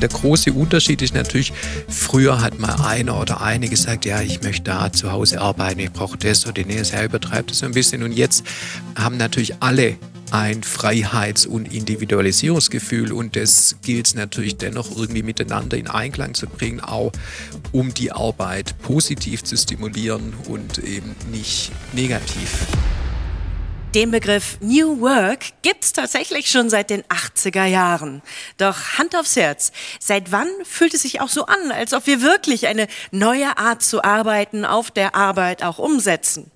Der große Unterschied ist natürlich, früher hat mal einer oder eine gesagt, ja, ich möchte da zu Hause arbeiten, ich brauche das oder das, er übertreibt das so ein bisschen. Und jetzt haben natürlich alle ein Freiheits- und Individualisierungsgefühl und das gilt es natürlich dennoch irgendwie miteinander in Einklang zu bringen, auch um die Arbeit positiv zu stimulieren und eben nicht negativ. Den Begriff New Work gibt's tatsächlich schon seit den 80er Jahren. Doch Hand aufs Herz, seit wann fühlt es sich auch so an, als ob wir wirklich eine neue Art zu arbeiten auf der Arbeit auch umsetzen?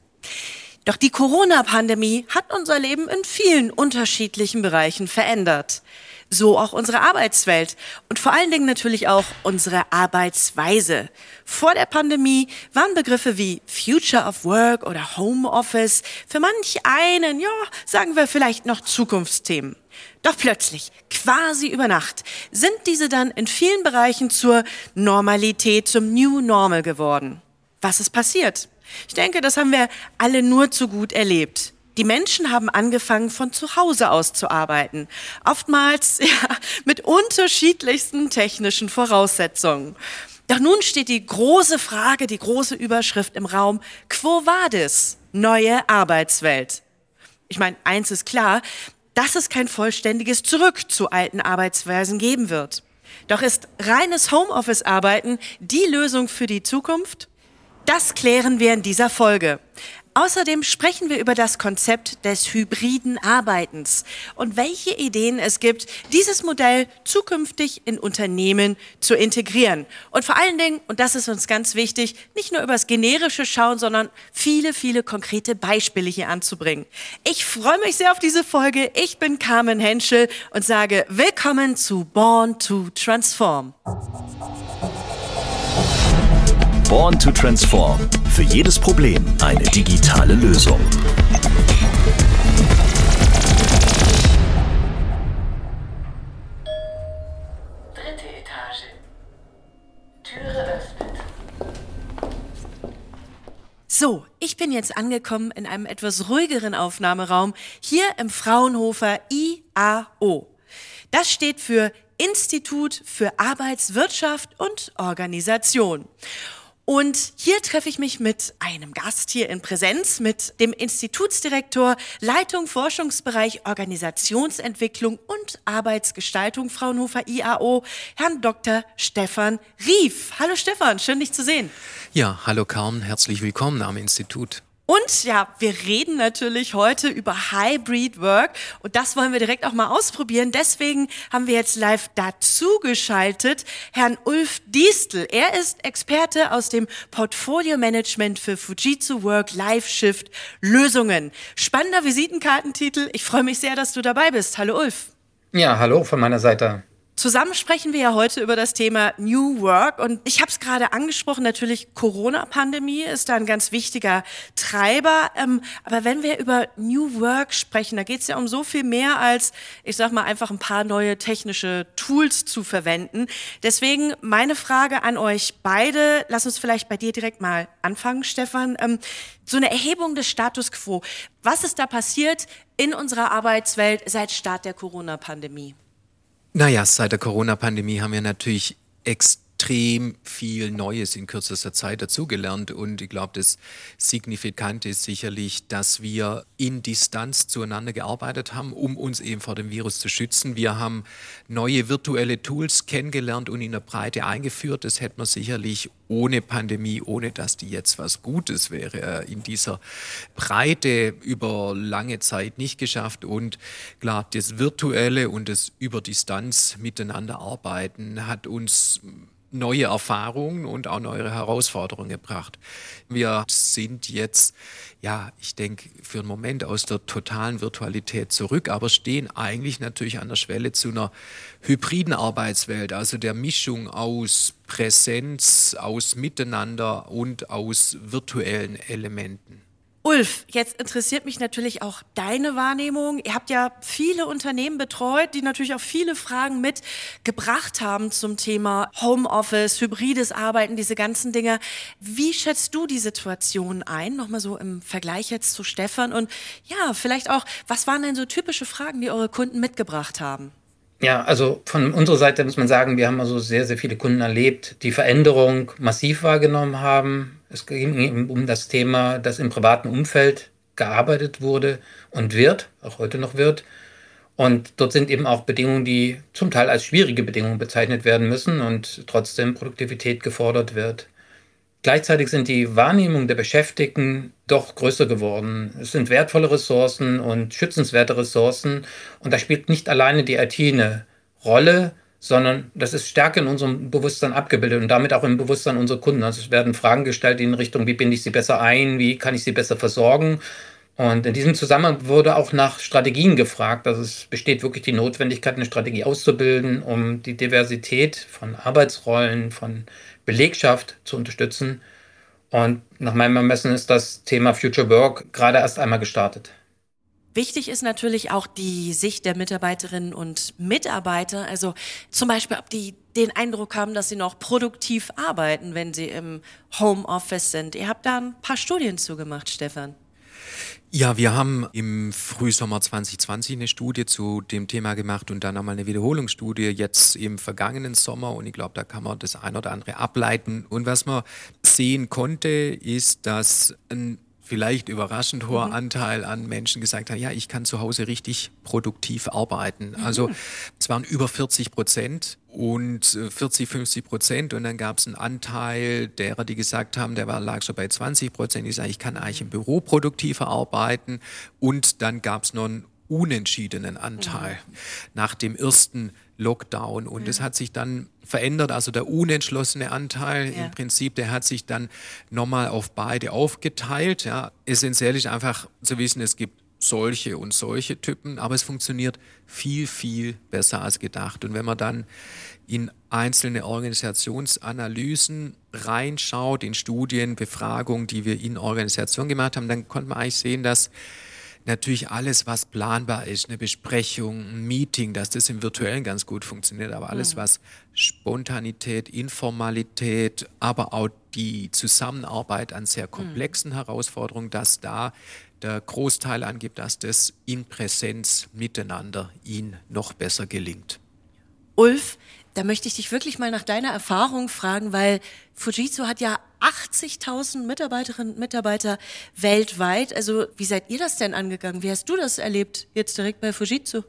Doch die Corona-Pandemie hat unser Leben in vielen unterschiedlichen Bereichen verändert. So auch unsere Arbeitswelt und vor allen Dingen natürlich auch unsere Arbeitsweise. Vor der Pandemie waren Begriffe wie Future of Work oder Home Office für manch einen, ja, sagen wir vielleicht noch Zukunftsthemen. Doch plötzlich, quasi über Nacht, sind diese dann in vielen Bereichen zur Normalität, zum New Normal geworden. Was ist passiert? Ich denke, das haben wir alle nur zu gut erlebt. Die Menschen haben angefangen, von zu Hause aus zu arbeiten. Oftmals ja, mit unterschiedlichsten technischen Voraussetzungen. Doch nun steht die große Frage, die große Überschrift im Raum, Quo vadis? Neue Arbeitswelt. Ich meine, eins ist klar, dass es kein vollständiges Zurück zu alten Arbeitsweisen geben wird. Doch ist reines Homeoffice-Arbeiten die Lösung für die Zukunft? Das klären wir in dieser Folge. Außerdem sprechen wir über das Konzept des hybriden Arbeitens und welche Ideen es gibt, dieses Modell zukünftig in Unternehmen zu integrieren. Und vor allen Dingen, und das ist uns ganz wichtig, nicht nur über das generische schauen, sondern viele, viele konkrete Beispiele hier anzubringen. Ich freue mich sehr auf diese Folge. Ich bin Carmen Henschel und sage willkommen zu Born to Transform. Born to Transform. Für jedes Problem eine digitale Lösung. Dritte Etage. Türe öffnet. So, ich bin jetzt angekommen in einem etwas ruhigeren Aufnahmeraum hier im Fraunhofer IAO. Das steht für Institut für Arbeitswirtschaft und Organisation. Und hier treffe ich mich mit einem Gast hier in Präsenz, mit dem Institutsdirektor, Leitung Forschungsbereich Organisationsentwicklung und Arbeitsgestaltung Fraunhofer IAO, Herrn Dr. Stefan Rief. Hallo Stefan, schön dich zu sehen. Ja, hallo Carmen, herzlich willkommen am Institut. Und ja, wir reden natürlich heute über Hybrid Work und das wollen wir direkt auch mal ausprobieren. Deswegen haben wir jetzt live dazu geschaltet Herrn Ulf Diestel. Er ist Experte aus dem Portfolio Management für Fujitsu Work Live Shift Lösungen. Spannender Visitenkartentitel. Ich freue mich sehr, dass du dabei bist. Hallo Ulf. Ja, hallo von meiner Seite. Zusammen sprechen wir ja heute über das Thema New Work und ich habe es gerade angesprochen, natürlich Corona-Pandemie ist da ein ganz wichtiger Treiber. Ähm, aber wenn wir über New Work sprechen, da geht es ja um so viel mehr als, ich sag mal, einfach ein paar neue technische Tools zu verwenden. Deswegen meine Frage an euch beide, lass uns vielleicht bei dir direkt mal anfangen, Stefan. Ähm, so eine Erhebung des Status quo. Was ist da passiert in unserer Arbeitswelt seit Start der Corona-Pandemie? Naja, seit der Corona-Pandemie haben wir natürlich extrem viel Neues in kürzester Zeit dazugelernt. Und ich glaube, das Signifikante ist sicherlich, dass wir in Distanz zueinander gearbeitet haben, um uns eben vor dem Virus zu schützen. Wir haben neue virtuelle Tools kennengelernt und in der Breite eingeführt. Das hätte man sicherlich ohne Pandemie, ohne dass die jetzt was Gutes wäre, äh, in dieser Breite über lange Zeit nicht geschafft. Und klar, das Virtuelle und das über Distanz miteinander arbeiten hat uns neue Erfahrungen und auch neue Herausforderungen gebracht. Wir sind jetzt, ja, ich denke, für einen Moment aus der totalen Virtualität zurück, aber stehen eigentlich natürlich an der Schwelle zu einer hybriden Arbeitswelt, also der Mischung aus Präsenz, aus Miteinander und aus virtuellen Elementen. Ulf, jetzt interessiert mich natürlich auch deine Wahrnehmung. Ihr habt ja viele Unternehmen betreut, die natürlich auch viele Fragen mitgebracht haben zum Thema Homeoffice, hybrides Arbeiten, diese ganzen Dinge. Wie schätzt du die Situation ein? Nochmal so im Vergleich jetzt zu Stefan. Und ja, vielleicht auch, was waren denn so typische Fragen, die eure Kunden mitgebracht haben? Ja, also von unserer Seite muss man sagen, wir haben also sehr, sehr viele Kunden erlebt, die Veränderung massiv wahrgenommen haben. Es ging um das Thema, dass im privaten Umfeld gearbeitet wurde und wird, auch heute noch wird. Und dort sind eben auch Bedingungen, die zum Teil als schwierige Bedingungen bezeichnet werden müssen und trotzdem Produktivität gefordert wird. Gleichzeitig sind die Wahrnehmungen der Beschäftigten doch größer geworden. Es sind wertvolle Ressourcen und schützenswerte Ressourcen. Und da spielt nicht alleine die IT eine Rolle, sondern das ist stärker in unserem Bewusstsein abgebildet und damit auch im Bewusstsein unserer Kunden. Also es werden Fragen gestellt in Richtung, wie binde ich sie besser ein, wie kann ich sie besser versorgen. Und in diesem Zusammenhang wurde auch nach Strategien gefragt. Also es besteht wirklich die Notwendigkeit, eine Strategie auszubilden, um die Diversität von Arbeitsrollen, von Belegschaft zu unterstützen. Und nach meinem Ermessen ist das Thema Future Work gerade erst einmal gestartet. Wichtig ist natürlich auch die Sicht der Mitarbeiterinnen und Mitarbeiter. Also zum Beispiel, ob die den Eindruck haben, dass sie noch produktiv arbeiten, wenn sie im Homeoffice sind. Ihr habt da ein paar Studien zugemacht, Stefan. Ja, wir haben im Frühsommer 2020 eine Studie zu dem Thema gemacht und dann nochmal eine Wiederholungsstudie jetzt im vergangenen Sommer und ich glaube, da kann man das ein oder andere ableiten. Und was man sehen konnte, ist, dass ein vielleicht überraschend hoher mhm. Anteil an Menschen gesagt haben, ja, ich kann zu Hause richtig produktiv arbeiten. Also mhm. es waren über 40 Prozent und 40, äh, 50 Prozent und dann gab es einen Anteil derer, die gesagt haben, der war, lag schon bei 20 Prozent, die sagen, ich kann eigentlich im Büro produktiver arbeiten und dann gab es noch einen unentschiedenen Anteil mhm. nach dem ersten Lockdown und es hat sich dann verändert. Also der unentschlossene Anteil ja. im Prinzip, der hat sich dann nochmal auf beide aufgeteilt. Ja. Essentiell ist einfach zu wissen, es gibt solche und solche Typen, aber es funktioniert viel, viel besser als gedacht. Und wenn man dann in einzelne Organisationsanalysen reinschaut, in Studien, Befragungen, die wir in Organisationen gemacht haben, dann konnte man eigentlich sehen, dass natürlich alles, was planbar ist, eine Besprechung, ein Meeting, dass das im Virtuellen ganz gut funktioniert, aber alles, was Spontanität, Informalität, aber auch die Zusammenarbeit an sehr mhm. komplexen. Herausforderungen, dass da der Großteil angibt, dass das in Präsenz miteinander ihnen noch besser gelingt. Ulf, da möchte ich dich wirklich mal nach deiner Erfahrung fragen, weil Fujitsu hat ja 80.000 Mitarbeiterinnen und Mitarbeiter weltweit. Also wie seid ihr das denn angegangen? Wie hast du das erlebt jetzt direkt bei Fujitsu?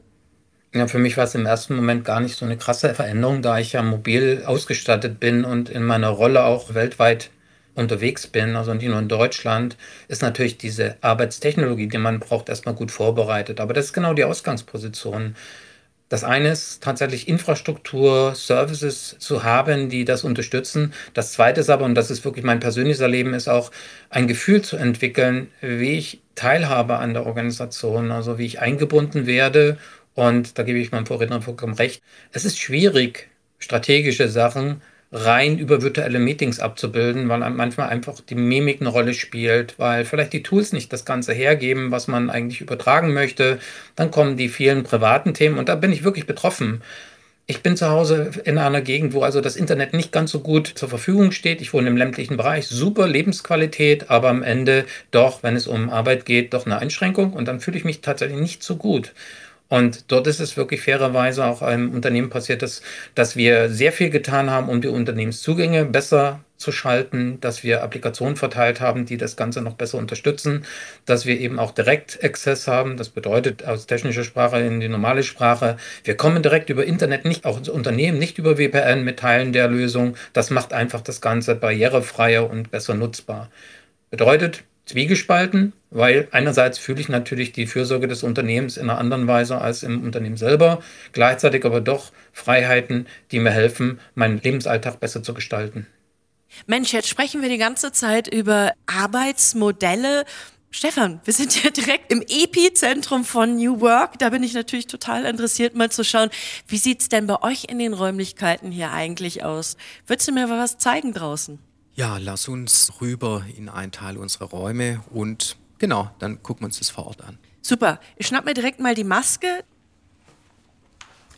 Ja, für mich war es im ersten Moment gar nicht so eine krasse Veränderung, da ich ja mobil ausgestattet bin und in meiner Rolle auch weltweit unterwegs bin, also nicht nur in Deutschland, ist natürlich diese Arbeitstechnologie, die man braucht, erstmal gut vorbereitet. Aber das ist genau die Ausgangsposition. Das eine ist tatsächlich Infrastruktur, Services zu haben, die das unterstützen. Das zweite ist aber, und das ist wirklich mein persönliches Erleben, ist auch ein Gefühl zu entwickeln, wie ich teilhabe an der Organisation, also wie ich eingebunden werde. Und da gebe ich meinem Vorredner vollkommen recht. Es ist schwierig, strategische Sachen rein über virtuelle Meetings abzubilden, weil manchmal einfach die Mimik eine Rolle spielt, weil vielleicht die Tools nicht das Ganze hergeben, was man eigentlich übertragen möchte. Dann kommen die vielen privaten Themen und da bin ich wirklich betroffen. Ich bin zu Hause in einer Gegend, wo also das Internet nicht ganz so gut zur Verfügung steht. Ich wohne im ländlichen Bereich, super Lebensqualität, aber am Ende doch, wenn es um Arbeit geht, doch eine Einschränkung und dann fühle ich mich tatsächlich nicht so gut. Und dort ist es wirklich fairerweise auch einem Unternehmen passiert, dass, dass wir sehr viel getan haben, um die Unternehmenszugänge besser zu schalten, dass wir Applikationen verteilt haben, die das Ganze noch besser unterstützen, dass wir eben auch Direct-Access haben. Das bedeutet aus technischer Sprache in die normale Sprache. Wir kommen direkt über Internet, nicht auch ins Unternehmen, nicht über VPN mit Teilen der Lösung. Das macht einfach das Ganze barrierefreier und besser nutzbar. Bedeutet, zwiegespalten, weil einerseits fühle ich natürlich die Fürsorge des Unternehmens in einer anderen Weise als im Unternehmen selber, gleichzeitig aber doch Freiheiten, die mir helfen, meinen Lebensalltag besser zu gestalten. Mensch, jetzt sprechen wir die ganze Zeit über Arbeitsmodelle. Stefan, wir sind ja direkt im Epizentrum von New Work. Da bin ich natürlich total interessiert, mal zu schauen, wie sieht's denn bei euch in den Räumlichkeiten hier eigentlich aus? Würdest du mir was zeigen draußen? Ja, lass uns rüber in einen Teil unserer Räume und genau, dann gucken wir uns das vor Ort an. Super. Ich schnapp mir direkt mal die Maske.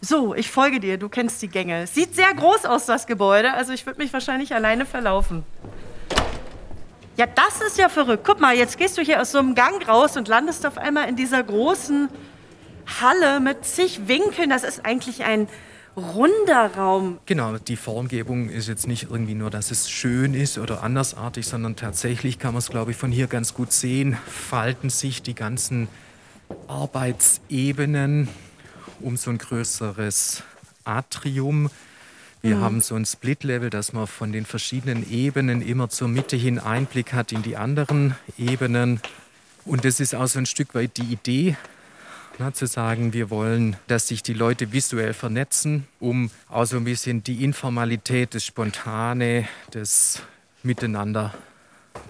So, ich folge dir. Du kennst die Gänge. Sieht sehr groß aus, das Gebäude. Also ich würde mich wahrscheinlich alleine verlaufen. Ja, das ist ja verrückt. Guck mal, jetzt gehst du hier aus so einem Gang raus und landest auf einmal in dieser großen Halle mit zig Winkeln. Das ist eigentlich ein runder Raum. Genau, die Formgebung ist jetzt nicht irgendwie nur, dass es schön ist oder andersartig, sondern tatsächlich kann man es, glaube ich, von hier ganz gut sehen, falten sich die ganzen Arbeitsebenen um so ein größeres Atrium. Wir mhm. haben so ein Split-Level, dass man von den verschiedenen Ebenen immer zur Mitte hin Einblick hat in die anderen Ebenen. Und das ist auch so ein Stück weit die Idee, na, zu sagen, wir wollen, dass sich die Leute visuell vernetzen, um auch so ein bisschen die Informalität, das Spontane, das Miteinander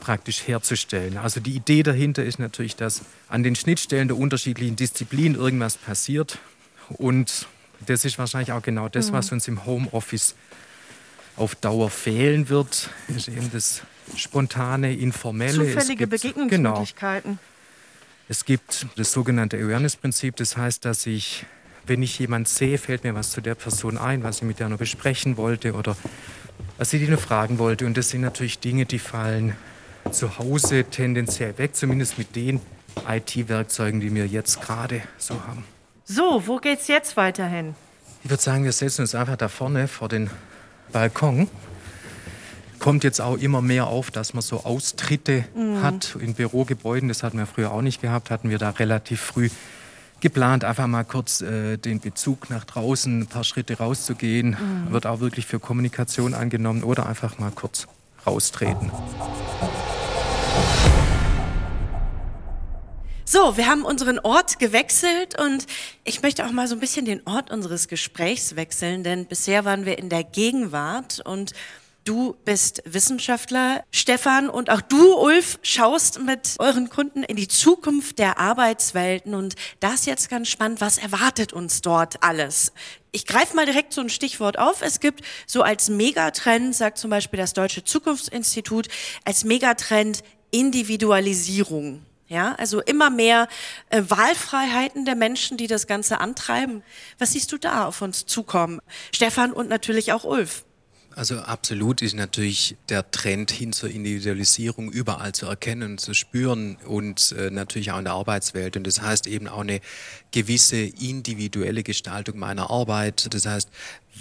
praktisch herzustellen. Also die Idee dahinter ist natürlich, dass an den Schnittstellen der unterschiedlichen Disziplinen irgendwas passiert und das ist wahrscheinlich auch genau das, was mhm. uns im Homeoffice auf Dauer fehlen wird, ist eben das spontane, informelle. Zufällige Begegnungsmöglichkeiten. Genau, es gibt das sogenannte Awareness-Prinzip, das heißt, dass ich, wenn ich jemanden sehe, fällt mir was zu der Person ein, was ich mit der noch besprechen wollte oder was ich die noch fragen wollte. Und das sind natürlich Dinge, die fallen zu Hause tendenziell weg, zumindest mit den IT-Werkzeugen, die wir jetzt gerade so haben. So, wo geht's jetzt weiterhin? Ich würde sagen, wir setzen uns einfach da vorne vor den Balkon. Kommt jetzt auch immer mehr auf, dass man so Austritte mhm. hat in Bürogebäuden. Das hatten wir früher auch nicht gehabt. Hatten wir da relativ früh geplant, einfach mal kurz äh, den Bezug nach draußen, ein paar Schritte rauszugehen. Mhm. Wird auch wirklich für Kommunikation angenommen oder einfach mal kurz raustreten. So, wir haben unseren Ort gewechselt und ich möchte auch mal so ein bisschen den Ort unseres Gesprächs wechseln, denn bisher waren wir in der Gegenwart und Du bist Wissenschaftler, Stefan, und auch du, Ulf, schaust mit euren Kunden in die Zukunft der Arbeitswelten. Und das ist jetzt ganz spannend. Was erwartet uns dort alles? Ich greife mal direkt so ein Stichwort auf. Es gibt so als Megatrend, sagt zum Beispiel das Deutsche Zukunftsinstitut, als Megatrend Individualisierung. Ja, also immer mehr äh, Wahlfreiheiten der Menschen, die das Ganze antreiben. Was siehst du da auf uns zukommen? Stefan und natürlich auch Ulf. Also absolut ist natürlich der Trend hin zur Individualisierung überall zu erkennen und zu spüren und äh, natürlich auch in der Arbeitswelt. Und das heißt eben auch eine gewisse individuelle Gestaltung meiner Arbeit. Das heißt,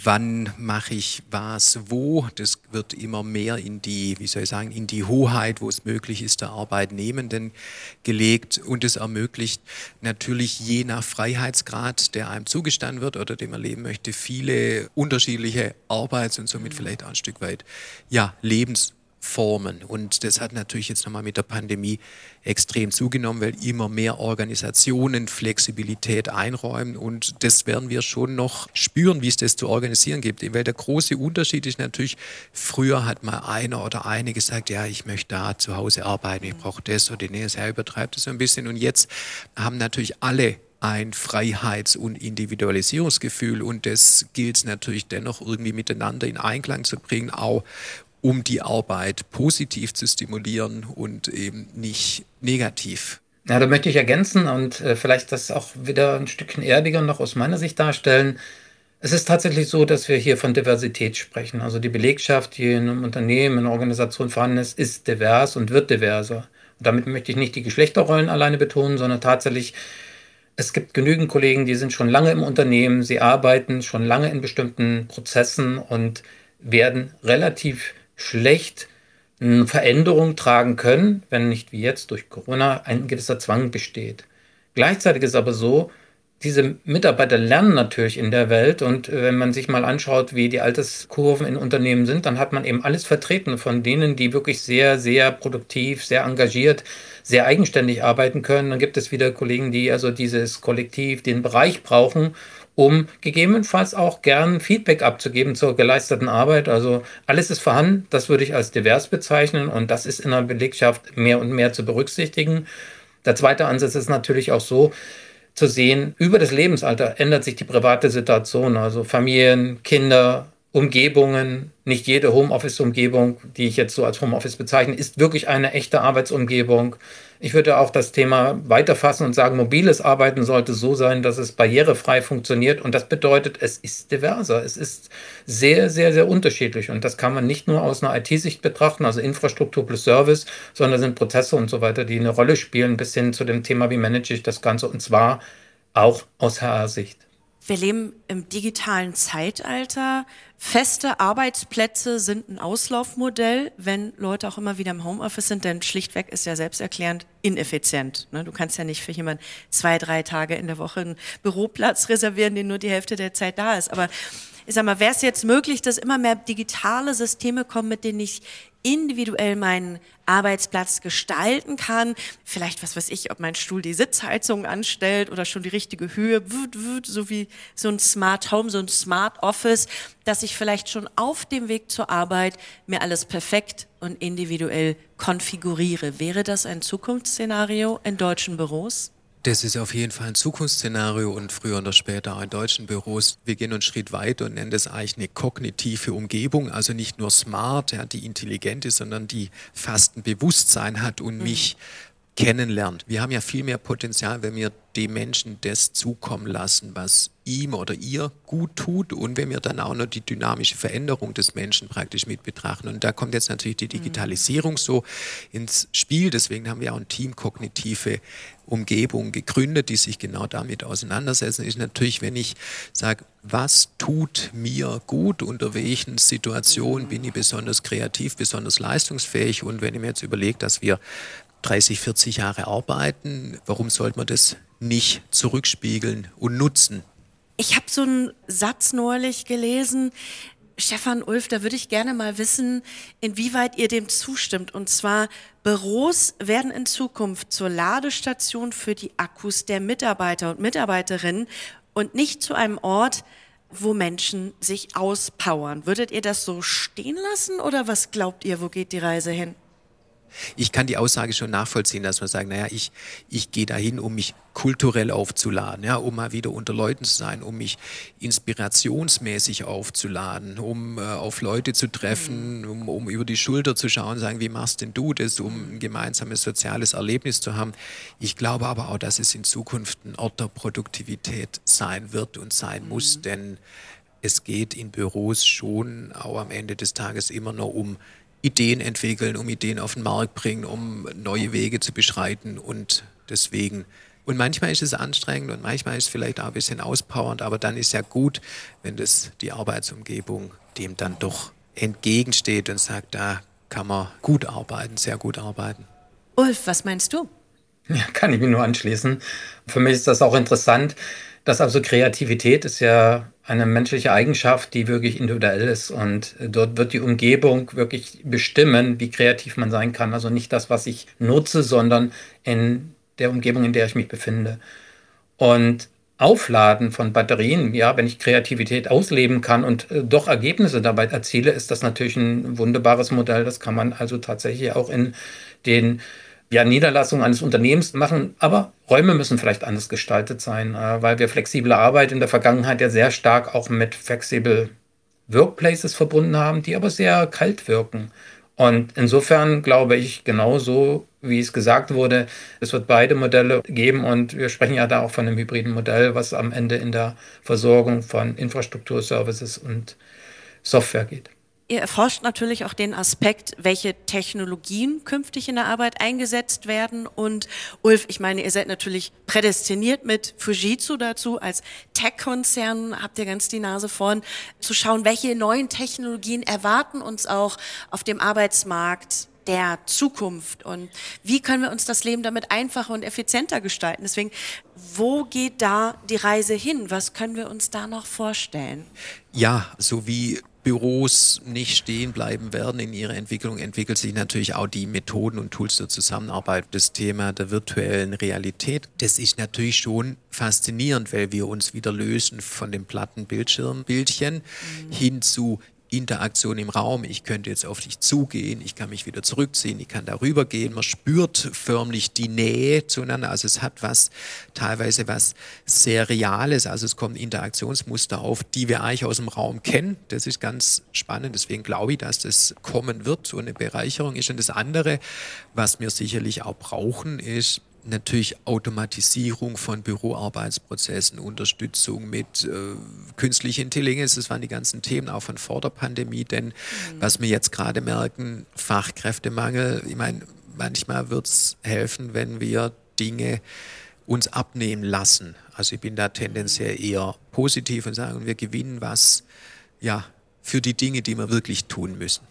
wann mache ich was wo. Das wird immer mehr in die, wie soll ich sagen, in die Hoheit, wo es möglich ist, der Arbeitnehmenden gelegt. Und es ermöglicht natürlich je nach Freiheitsgrad, der einem zugestanden wird oder dem man leben möchte, viele unterschiedliche Arbeits- und somit vielleicht auch ein Stück weit ja, Lebens- Formen. Und das hat natürlich jetzt nochmal mit der Pandemie extrem zugenommen, weil immer mehr Organisationen Flexibilität einräumen. Und das werden wir schon noch spüren, wie es das zu organisieren gibt. Weil der große Unterschied ist natürlich, früher hat mal einer oder eine gesagt, ja, ich möchte da zu Hause arbeiten, ich brauche das oder nee, er übertreibt es so ein bisschen. Und jetzt haben natürlich alle ein Freiheits- und Individualisierungsgefühl und das gilt es natürlich dennoch irgendwie miteinander in Einklang zu bringen, auch um die Arbeit positiv zu stimulieren und eben nicht negativ. Ja, da möchte ich ergänzen und äh, vielleicht das auch wieder ein Stückchen erdiger noch aus meiner Sicht darstellen. Es ist tatsächlich so, dass wir hier von Diversität sprechen. Also die Belegschaft, die in einem Unternehmen, in einer Organisation vorhanden ist, ist divers und wird diverser. Und damit möchte ich nicht die Geschlechterrollen alleine betonen, sondern tatsächlich, es gibt genügend Kollegen, die sind schon lange im Unternehmen, sie arbeiten schon lange in bestimmten Prozessen und werden relativ schlecht eine Veränderung tragen können, wenn nicht wie jetzt durch Corona ein gewisser Zwang besteht. Gleichzeitig ist aber so, diese Mitarbeiter lernen natürlich in der Welt und äh, wenn man sich mal anschaut, wie die Alterskurven in Unternehmen sind, dann hat man eben alles vertreten von denen, die wirklich sehr, sehr produktiv, sehr engagiert, sehr eigenständig arbeiten können. Dann gibt es wieder Kollegen, die also dieses Kollektiv, den Bereich brauchen, um gegebenenfalls auch gern Feedback abzugeben zur geleisteten Arbeit. Also alles ist vorhanden, das würde ich als divers bezeichnen und das ist in der Belegschaft mehr und mehr zu berücksichtigen. Der zweite Ansatz ist natürlich auch so, zu sehen, über das Lebensalter ändert sich die private Situation, also Familien, Kinder, Umgebungen, nicht jede Homeoffice-Umgebung, die ich jetzt so als Homeoffice bezeichne, ist wirklich eine echte Arbeitsumgebung. Ich würde auch das Thema weiterfassen und sagen, mobiles Arbeiten sollte so sein, dass es barrierefrei funktioniert. Und das bedeutet, es ist diverser. Es ist sehr, sehr, sehr unterschiedlich. Und das kann man nicht nur aus einer IT-Sicht betrachten, also Infrastruktur plus Service, sondern sind Prozesse und so weiter, die eine Rolle spielen, bis hin zu dem Thema, wie manage ich das Ganze. Und zwar auch aus HR-Sicht. Wir leben im digitalen Zeitalter. Feste Arbeitsplätze sind ein Auslaufmodell, wenn Leute auch immer wieder im Homeoffice sind, denn schlichtweg ist ja selbsterklärend ineffizient. Ne? Du kannst ja nicht für jemanden zwei, drei Tage in der Woche einen Büroplatz reservieren, den nur die Hälfte der Zeit da ist. Aber ich sag mal, wäre es jetzt möglich, dass immer mehr digitale Systeme kommen, mit denen ich individuell meinen Arbeitsplatz gestalten kann. Vielleicht, was weiß ich, ob mein Stuhl die Sitzheizung anstellt oder schon die richtige Höhe, so wie so ein Smart Home, so ein Smart Office, dass ich vielleicht schon auf dem Weg zur Arbeit mir alles perfekt und individuell konfiguriere. Wäre das ein Zukunftsszenario in deutschen Büros? Das ist auf jeden Fall ein Zukunftsszenario und früher oder später auch in deutschen Büros. Wir gehen einen Schritt weiter und nennen das eigentlich eine kognitive Umgebung, also nicht nur smart, ja, die intelligent ist, sondern die fast ein Bewusstsein hat und mhm. mich kennenlernt. Wir haben ja viel mehr Potenzial, wenn wir dem Menschen das zukommen lassen, was ihm oder ihr gut tut und wenn wir dann auch noch die dynamische Veränderung des Menschen praktisch mit betrachten. Und da kommt jetzt natürlich die Digitalisierung so ins Spiel. Deswegen haben wir auch ein Team kognitive Umgebung gegründet, die sich genau damit auseinandersetzen. Ist natürlich, wenn ich sage, was tut mir gut, unter welchen Situationen bin ich besonders kreativ, besonders leistungsfähig und wenn ich mir jetzt überlege, dass wir 30, 40 Jahre arbeiten, warum sollte man das nicht zurückspiegeln und nutzen? Ich habe so einen Satz neulich gelesen, Stefan Ulf, da würde ich gerne mal wissen, inwieweit ihr dem zustimmt. Und zwar, Büros werden in Zukunft zur Ladestation für die Akkus der Mitarbeiter und Mitarbeiterinnen und nicht zu einem Ort, wo Menschen sich auspowern. Würdet ihr das so stehen lassen oder was glaubt ihr, wo geht die Reise hin? Ich kann die Aussage schon nachvollziehen, dass man sagt, naja, ich, ich gehe dahin, um mich kulturell aufzuladen, ja, um mal wieder unter Leuten zu sein, um mich inspirationsmäßig aufzuladen, um äh, auf Leute zu treffen, mhm. um, um über die Schulter zu schauen, und sagen, wie machst denn du das, um ein gemeinsames soziales Erlebnis zu haben. Ich glaube aber auch, dass es in Zukunft ein Ort der Produktivität sein wird und sein muss, mhm. denn es geht in Büros schon auch am Ende des Tages immer noch um Ideen entwickeln, um Ideen auf den Markt bringen, um neue Wege zu beschreiten und deswegen. Und manchmal ist es anstrengend und manchmal ist es vielleicht auch ein bisschen auspowernd, aber dann ist ja gut, wenn das die Arbeitsumgebung dem dann doch entgegensteht und sagt, da kann man gut arbeiten, sehr gut arbeiten. Ulf, was meinst du? Ja, kann ich mir nur anschließen. Für mich ist das auch interessant, dass also Kreativität ist ja eine menschliche Eigenschaft, die wirklich individuell ist. Und dort wird die Umgebung wirklich bestimmen, wie kreativ man sein kann. Also nicht das, was ich nutze, sondern in der Umgebung, in der ich mich befinde. Und Aufladen von Batterien, ja, wenn ich Kreativität ausleben kann und äh, doch Ergebnisse dabei erziele, ist das natürlich ein wunderbares Modell. Das kann man also tatsächlich auch in den ja, Niederlassung eines Unternehmens machen, aber Räume müssen vielleicht anders gestaltet sein, äh, weil wir flexible Arbeit in der Vergangenheit ja sehr stark auch mit Flexible Workplaces verbunden haben, die aber sehr kalt wirken. Und insofern glaube ich genauso, wie es gesagt wurde, es wird beide Modelle geben und wir sprechen ja da auch von einem hybriden Modell, was am Ende in der Versorgung von Infrastrukturservices und Software geht. Ihr erforscht natürlich auch den Aspekt, welche Technologien künftig in der Arbeit eingesetzt werden. Und Ulf, ich meine, ihr seid natürlich prädestiniert mit Fujitsu dazu. Als Tech-Konzern habt ihr ganz die Nase vorn, zu schauen, welche neuen Technologien erwarten uns auch auf dem Arbeitsmarkt der Zukunft und wie können wir uns das Leben damit einfacher und effizienter gestalten. Deswegen, wo geht da die Reise hin? Was können wir uns da noch vorstellen? Ja, so wie Büros nicht stehen bleiben werden in ihrer Entwicklung, entwickelt sich natürlich auch die Methoden und Tools der Zusammenarbeit. Das Thema der virtuellen Realität, das ist natürlich schon faszinierend, weil wir uns wieder lösen von dem platten Bildschirmbildchen mhm. hin zu Interaktion im Raum. Ich könnte jetzt auf dich zugehen, ich kann mich wieder zurückziehen, ich kann darüber gehen. Man spürt förmlich die Nähe zueinander. Also es hat was, teilweise was sehr Reales. Also es kommen Interaktionsmuster auf, die wir eigentlich aus dem Raum kennen. Das ist ganz spannend. Deswegen glaube ich, dass das kommen wird und eine Bereicherung ist. Und das andere, was wir sicherlich auch brauchen, ist, natürlich Automatisierung von Büroarbeitsprozessen, Unterstützung mit äh, künstlicher Intelligenz, das waren die ganzen Themen auch von vor der Pandemie, denn mhm. was wir jetzt gerade merken, Fachkräftemangel, ich meine, manchmal wird es helfen, wenn wir Dinge uns abnehmen lassen. Also ich bin da tendenziell eher positiv und sage, wir gewinnen was ja, für die Dinge, die wir wirklich tun müssen.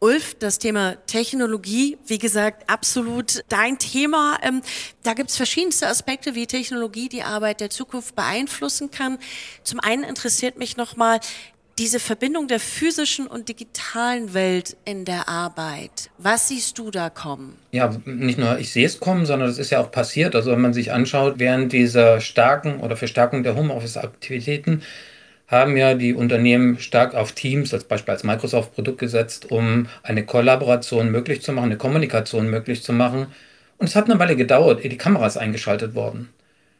Ulf, das Thema Technologie, wie gesagt, absolut dein Thema. Ähm, da gibt's verschiedenste Aspekte, wie Technologie die Arbeit der Zukunft beeinflussen kann. Zum einen interessiert mich nochmal diese Verbindung der physischen und digitalen Welt in der Arbeit. Was siehst du da kommen? Ja, nicht nur ich sehe es kommen, sondern es ist ja auch passiert. Also wenn man sich anschaut, während dieser starken oder Verstärkung der Homeoffice-Aktivitäten haben ja die Unternehmen stark auf Teams, als Beispiel als Microsoft-Produkt gesetzt, um eine Kollaboration möglich zu machen, eine Kommunikation möglich zu machen. Und es hat eine Weile gedauert, ehe die Kameras eingeschaltet wurden.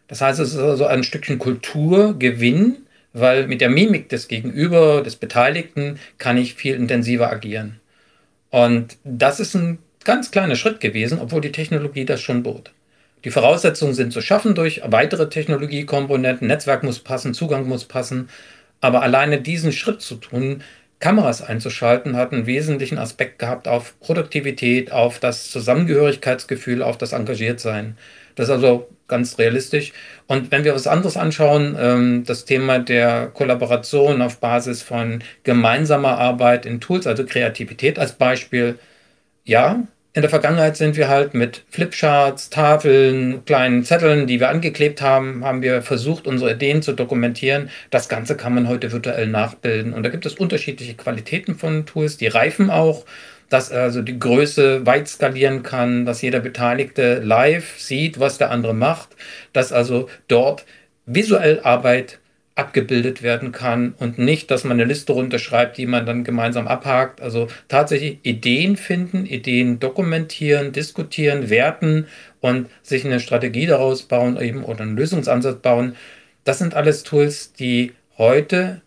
Das heißt, es ist also ein Stückchen Kulturgewinn, weil mit der Mimik des Gegenüber, des Beteiligten, kann ich viel intensiver agieren. Und das ist ein ganz kleiner Schritt gewesen, obwohl die Technologie das schon bot. Die Voraussetzungen sind zu schaffen durch weitere Technologiekomponenten, Netzwerk muss passen, Zugang muss passen, aber alleine diesen Schritt zu tun, Kameras einzuschalten, hat einen wesentlichen Aspekt gehabt auf Produktivität, auf das Zusammengehörigkeitsgefühl, auf das Engagiertsein. Das ist also ganz realistisch. Und wenn wir was anderes anschauen, ähm, das Thema der Kollaboration auf Basis von gemeinsamer Arbeit in Tools, also Kreativität als Beispiel, ja, in der Vergangenheit sind wir halt mit Flipcharts, Tafeln, kleinen Zetteln, die wir angeklebt haben, haben wir versucht, unsere Ideen zu dokumentieren. Das Ganze kann man heute virtuell nachbilden. Und da gibt es unterschiedliche Qualitäten von Tools, die reifen auch, dass also die Größe weit skalieren kann, dass jeder Beteiligte live sieht, was der andere macht, dass also dort visuell Arbeit abgebildet werden kann und nicht, dass man eine Liste runterschreibt, die man dann gemeinsam abhakt. Also tatsächlich Ideen finden, Ideen dokumentieren, diskutieren, werten und sich eine Strategie daraus bauen eben oder einen Lösungsansatz bauen. Das sind alles Tools, die heute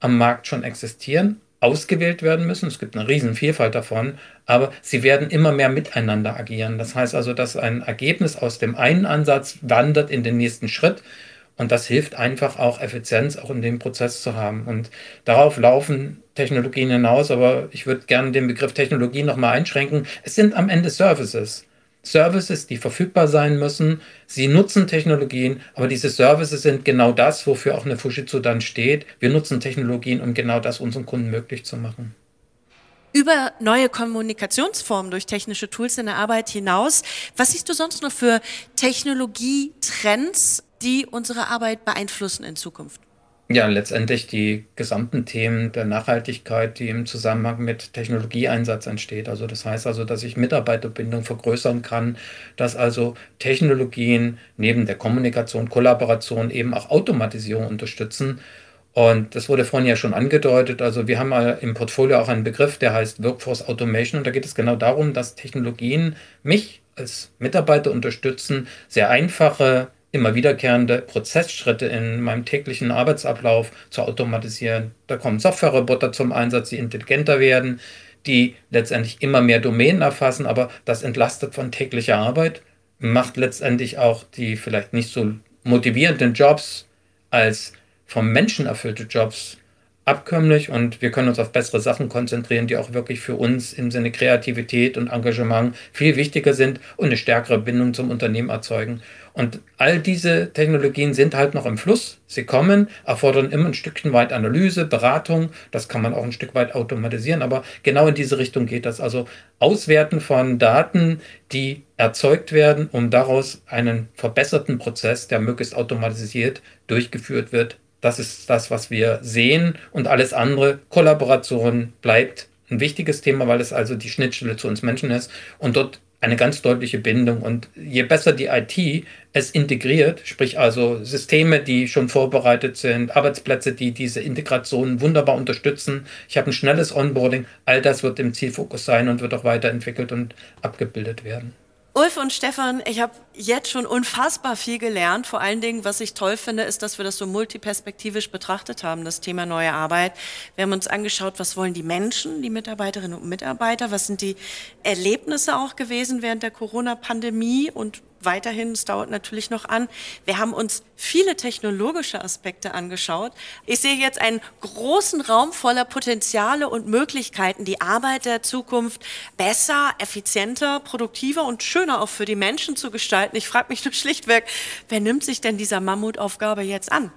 am Markt schon existieren, ausgewählt werden müssen. Es gibt eine riesen Vielfalt davon, aber sie werden immer mehr miteinander agieren. Das heißt also, dass ein Ergebnis aus dem einen Ansatz wandert in den nächsten Schritt und das hilft einfach auch Effizienz auch in dem Prozess zu haben. Und darauf laufen Technologien hinaus, aber ich würde gerne den Begriff Technologie nochmal einschränken. Es sind am Ende Services. Services, die verfügbar sein müssen. Sie nutzen Technologien, aber diese Services sind genau das, wofür auch eine Fujitsu dann steht. Wir nutzen Technologien, um genau das unseren Kunden möglich zu machen über neue Kommunikationsformen durch technische Tools in der Arbeit hinaus. Was siehst du sonst noch für Technologietrends, die unsere Arbeit beeinflussen in Zukunft? Ja, letztendlich die gesamten Themen der Nachhaltigkeit, die im Zusammenhang mit Technologieeinsatz entsteht. Also das heißt also, dass ich Mitarbeiterbindung vergrößern kann, dass also Technologien neben der Kommunikation, Kollaboration eben auch Automatisierung unterstützen. Und das wurde vorhin ja schon angedeutet. Also wir haben im Portfolio auch einen Begriff, der heißt Workforce Automation. Und da geht es genau darum, dass Technologien mich als Mitarbeiter unterstützen, sehr einfache immer wiederkehrende Prozessschritte in meinem täglichen Arbeitsablauf zu automatisieren. Da kommen Softwareroboter zum Einsatz, die intelligenter werden, die letztendlich immer mehr Domänen erfassen, aber das entlastet von täglicher Arbeit, macht letztendlich auch die vielleicht nicht so motivierenden Jobs als vom Menschen erfüllte Jobs abkömmlich und wir können uns auf bessere Sachen konzentrieren, die auch wirklich für uns im Sinne Kreativität und Engagement viel wichtiger sind und eine stärkere Bindung zum Unternehmen erzeugen. Und all diese Technologien sind halt noch im Fluss. Sie kommen, erfordern immer ein Stückchen weit Analyse, Beratung. Das kann man auch ein Stück weit automatisieren, aber genau in diese Richtung geht das. Also Auswerten von Daten, die erzeugt werden, um daraus einen verbesserten Prozess, der möglichst automatisiert durchgeführt wird. Das ist das, was wir sehen. Und alles andere, Kollaboration bleibt ein wichtiges Thema, weil es also die Schnittstelle zu uns Menschen ist. Und dort eine ganz deutliche Bindung. Und je besser die IT es integriert, sprich also Systeme, die schon vorbereitet sind, Arbeitsplätze, die diese Integration wunderbar unterstützen, ich habe ein schnelles Onboarding, all das wird im Zielfokus sein und wird auch weiterentwickelt und abgebildet werden. Ulf und Stefan, ich habe jetzt schon unfassbar viel gelernt. Vor allen Dingen, was ich toll finde, ist, dass wir das so multiperspektivisch betrachtet haben, das Thema neue Arbeit. Wir haben uns angeschaut, was wollen die Menschen, die Mitarbeiterinnen und Mitarbeiter, was sind die Erlebnisse auch gewesen während der Corona-Pandemie und weiterhin, es dauert natürlich noch an. Wir haben uns viele technologische Aspekte angeschaut. Ich sehe jetzt einen großen Raum voller Potenziale und Möglichkeiten, die Arbeit der Zukunft besser, effizienter, produktiver und schöner auch für die Menschen zu gestalten. Ich frage mich nur schlichtweg, wer nimmt sich denn dieser Mammutaufgabe jetzt an?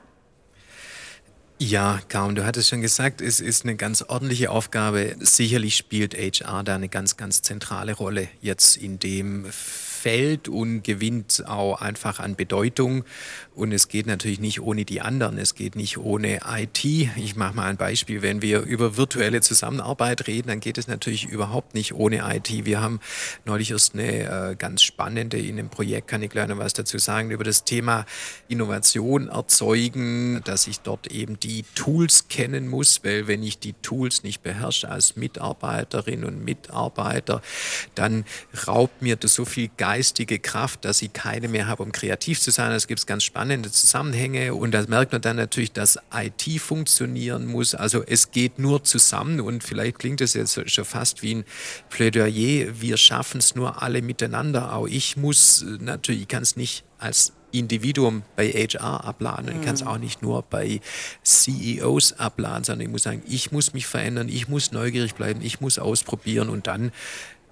Ja, Kaum, du hattest schon gesagt, es ist eine ganz ordentliche Aufgabe. Sicherlich spielt HR da eine ganz, ganz zentrale Rolle jetzt in dem fällt und gewinnt auch einfach an Bedeutung. Und es geht natürlich nicht ohne die anderen. Es geht nicht ohne IT. Ich mache mal ein Beispiel. Wenn wir über virtuelle Zusammenarbeit reden, dann geht es natürlich überhaupt nicht ohne IT. Wir haben neulich erst eine äh, ganz spannende in dem Projekt, kann ich gleich noch was dazu sagen, über das Thema Innovation erzeugen, dass ich dort eben die Tools kennen muss, weil wenn ich die Tools nicht beherrsche als Mitarbeiterin und Mitarbeiter, dann raubt mir das so viel geistige Kraft, dass ich keine mehr habe, um kreativ zu sein. Es gibt ganz spannende Zusammenhänge und da merkt man dann natürlich, dass IT funktionieren muss. Also es geht nur zusammen und vielleicht klingt es jetzt schon fast wie ein Plädoyer. Wir schaffen es nur alle miteinander. Auch ich muss natürlich, ich kann es nicht als Individuum bei HR abladen. Ich kann es mhm. auch nicht nur bei CEOs abladen, sondern ich muss sagen, ich muss mich verändern, ich muss neugierig bleiben, ich muss ausprobieren und dann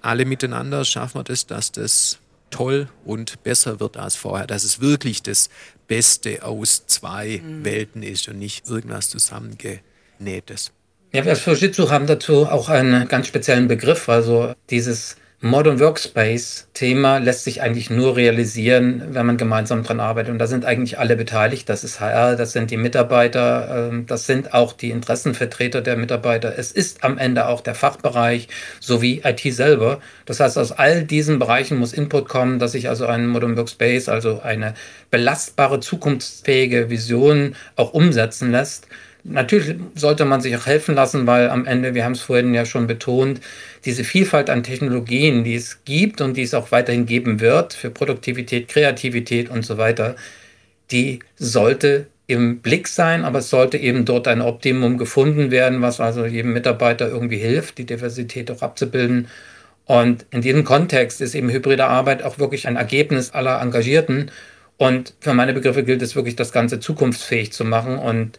alle miteinander schaffen wir das, dass das toll und besser wird als vorher, dass es wirklich das Beste aus zwei mhm. Welten ist und nicht irgendwas zusammengenähtes. Ja, wir als Fujitsu haben dazu auch einen ganz speziellen Begriff, also dieses Modern Workspace-Thema lässt sich eigentlich nur realisieren, wenn man gemeinsam dran arbeitet. Und da sind eigentlich alle beteiligt. Das ist HR, das sind die Mitarbeiter, ähm, das sind auch die Interessenvertreter der Mitarbeiter. Es ist am Ende auch der Fachbereich sowie IT selber. Das heißt, aus all diesen Bereichen muss Input kommen, dass sich also ein Modern Workspace, also eine belastbare, zukunftsfähige Vision auch umsetzen lässt. Natürlich sollte man sich auch helfen lassen, weil am Ende, wir haben es vorhin ja schon betont, diese Vielfalt an Technologien, die es gibt und die es auch weiterhin geben wird für Produktivität, Kreativität und so weiter, die sollte im Blick sein, aber es sollte eben dort ein Optimum gefunden werden, was also jedem Mitarbeiter irgendwie hilft, die Diversität auch abzubilden. Und in diesem Kontext ist eben hybride Arbeit auch wirklich ein Ergebnis aller Engagierten. Und für meine Begriffe gilt es wirklich, das Ganze zukunftsfähig zu machen. Und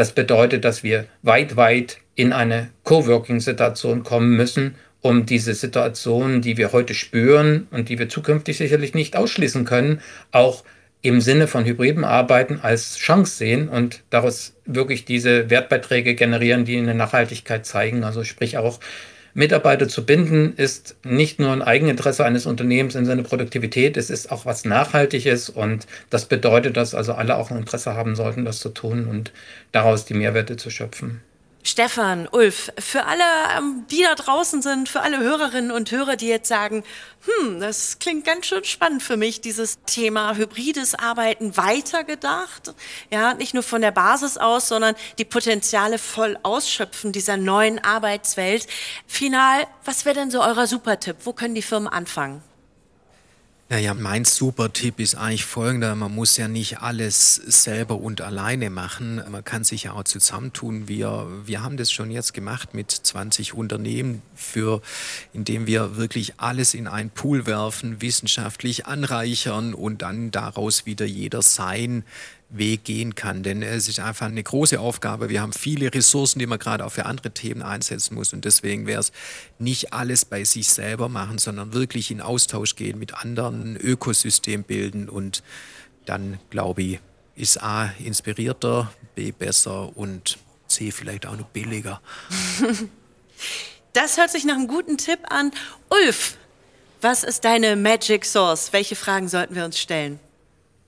das bedeutet, dass wir weit, weit in eine Coworking-Situation kommen müssen, um diese Situation, die wir heute spüren und die wir zukünftig sicherlich nicht ausschließen können, auch im Sinne von hybriden Arbeiten als Chance sehen und daraus wirklich diese Wertbeiträge generieren, die eine Nachhaltigkeit zeigen. Also sprich auch Mitarbeiter zu binden, ist nicht nur ein Eigeninteresse eines Unternehmens in seiner Produktivität, es ist auch was Nachhaltiges und das bedeutet, dass also alle auch ein Interesse haben sollten, das zu tun und daraus die Mehrwerte zu schöpfen. Stefan, Ulf, für alle, ähm, die da draußen sind, für alle Hörerinnen und Hörer, die jetzt sagen, hm, das klingt ganz schön spannend für mich, dieses Thema hybrides Arbeiten weitergedacht. Ja, nicht nur von der Basis aus, sondern die Potenziale voll ausschöpfen dieser neuen Arbeitswelt. Final, was wäre denn so euer Supertipp? Wo können die Firmen anfangen? Naja, mein super Tipp ist eigentlich folgender. Man muss ja nicht alles selber und alleine machen. Man kann sich ja auch zusammentun. Wir, wir haben das schon jetzt gemacht mit 20 Unternehmen, für, indem wir wirklich alles in einen Pool werfen, wissenschaftlich anreichern und dann daraus wieder jeder sein Weg gehen kann. Denn es ist einfach eine große Aufgabe. Wir haben viele Ressourcen, die man gerade auch für andere Themen einsetzen muss. Und deswegen wäre es nicht alles bei sich selber machen, sondern wirklich in Austausch gehen mit anderen, ein Ökosystem bilden. Und dann, glaube ich, ist A inspirierter, B besser und C vielleicht auch noch billiger. Das hört sich nach einem guten Tipp an. Ulf, was ist deine Magic Source? Welche Fragen sollten wir uns stellen?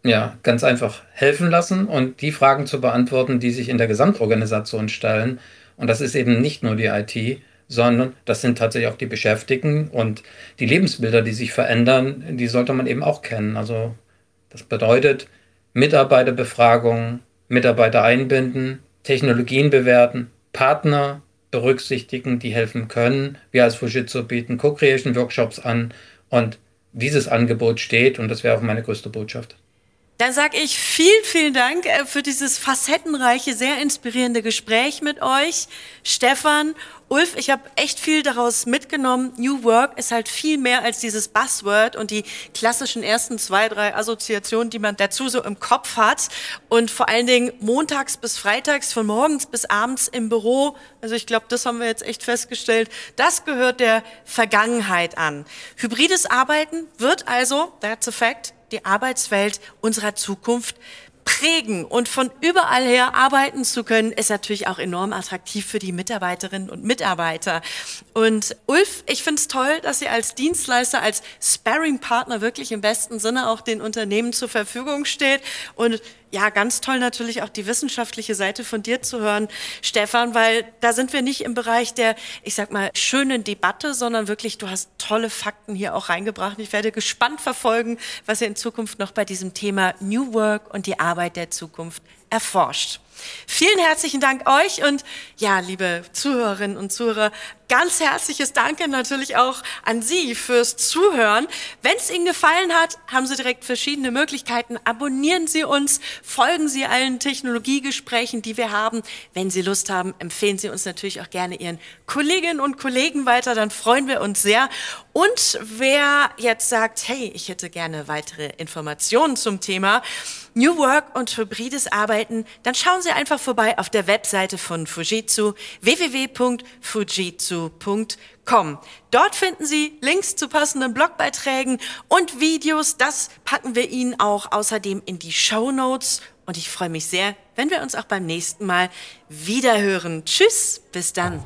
Ja, ganz einfach helfen lassen und die Fragen zu beantworten, die sich in der Gesamtorganisation stellen. Und das ist eben nicht nur die IT, sondern das sind tatsächlich auch die Beschäftigten und die Lebensbilder, die sich verändern, die sollte man eben auch kennen. Also das bedeutet Mitarbeiterbefragung, Mitarbeiter einbinden, Technologien bewerten, Partner berücksichtigen, die helfen können. Wir als Fujitsu bieten Co-Creation-Workshops an und dieses Angebot steht und das wäre auch meine größte Botschaft. Dann sage ich vielen, vielen Dank äh, für dieses facettenreiche, sehr inspirierende Gespräch mit euch. Stefan, Ulf, ich habe echt viel daraus mitgenommen. New Work ist halt viel mehr als dieses Buzzword und die klassischen ersten zwei, drei Assoziationen, die man dazu so im Kopf hat. Und vor allen Dingen montags bis freitags, von morgens bis abends im Büro. Also ich glaube, das haben wir jetzt echt festgestellt. Das gehört der Vergangenheit an. Hybrides Arbeiten wird also, that's a fact, die Arbeitswelt unserer Zukunft prägen und von überall her arbeiten zu können, ist natürlich auch enorm attraktiv für die Mitarbeiterinnen und Mitarbeiter. Und Ulf, ich finde es toll, dass Sie als Dienstleister, als Sparring-Partner wirklich im besten Sinne auch den Unternehmen zur Verfügung steht und ja, ganz toll natürlich auch die wissenschaftliche Seite von dir zu hören, Stefan, weil da sind wir nicht im Bereich der, ich sag mal, schönen Debatte, sondern wirklich, du hast tolle Fakten hier auch reingebracht. Ich werde gespannt verfolgen, was ihr in Zukunft noch bei diesem Thema New Work und die Arbeit der Zukunft erforscht. Vielen herzlichen Dank euch und ja, liebe Zuhörerinnen und Zuhörer, ganz herzliches Danke natürlich auch an Sie fürs Zuhören. Wenn es Ihnen gefallen hat, haben Sie direkt verschiedene Möglichkeiten. Abonnieren Sie uns, folgen Sie allen Technologiegesprächen, die wir haben. Wenn Sie Lust haben, empfehlen Sie uns natürlich auch gerne Ihren Kolleginnen und Kollegen weiter, dann freuen wir uns sehr. Und wer jetzt sagt, hey, ich hätte gerne weitere Informationen zum Thema New Work und hybrides Arbeiten, dann schauen Sie einfach vorbei auf der Webseite von Fujitsu www.fujitsu.com. Dort finden Sie Links zu passenden Blogbeiträgen und Videos. Das packen wir Ihnen auch außerdem in die Show Notes. Und ich freue mich sehr, wenn wir uns auch beim nächsten Mal wieder hören. Tschüss, bis dann.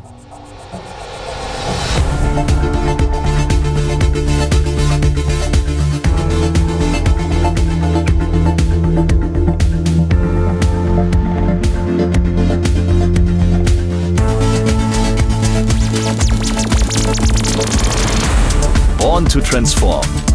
Born to Transform